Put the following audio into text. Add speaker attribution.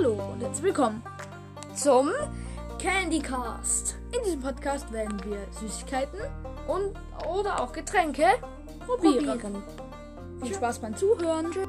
Speaker 1: Hallo und herzlich willkommen zum Candycast. In diesem Podcast werden wir Süßigkeiten und oder auch Getränke probieren.
Speaker 2: probieren.
Speaker 1: Viel Spaß beim Zuhören. Tschüss.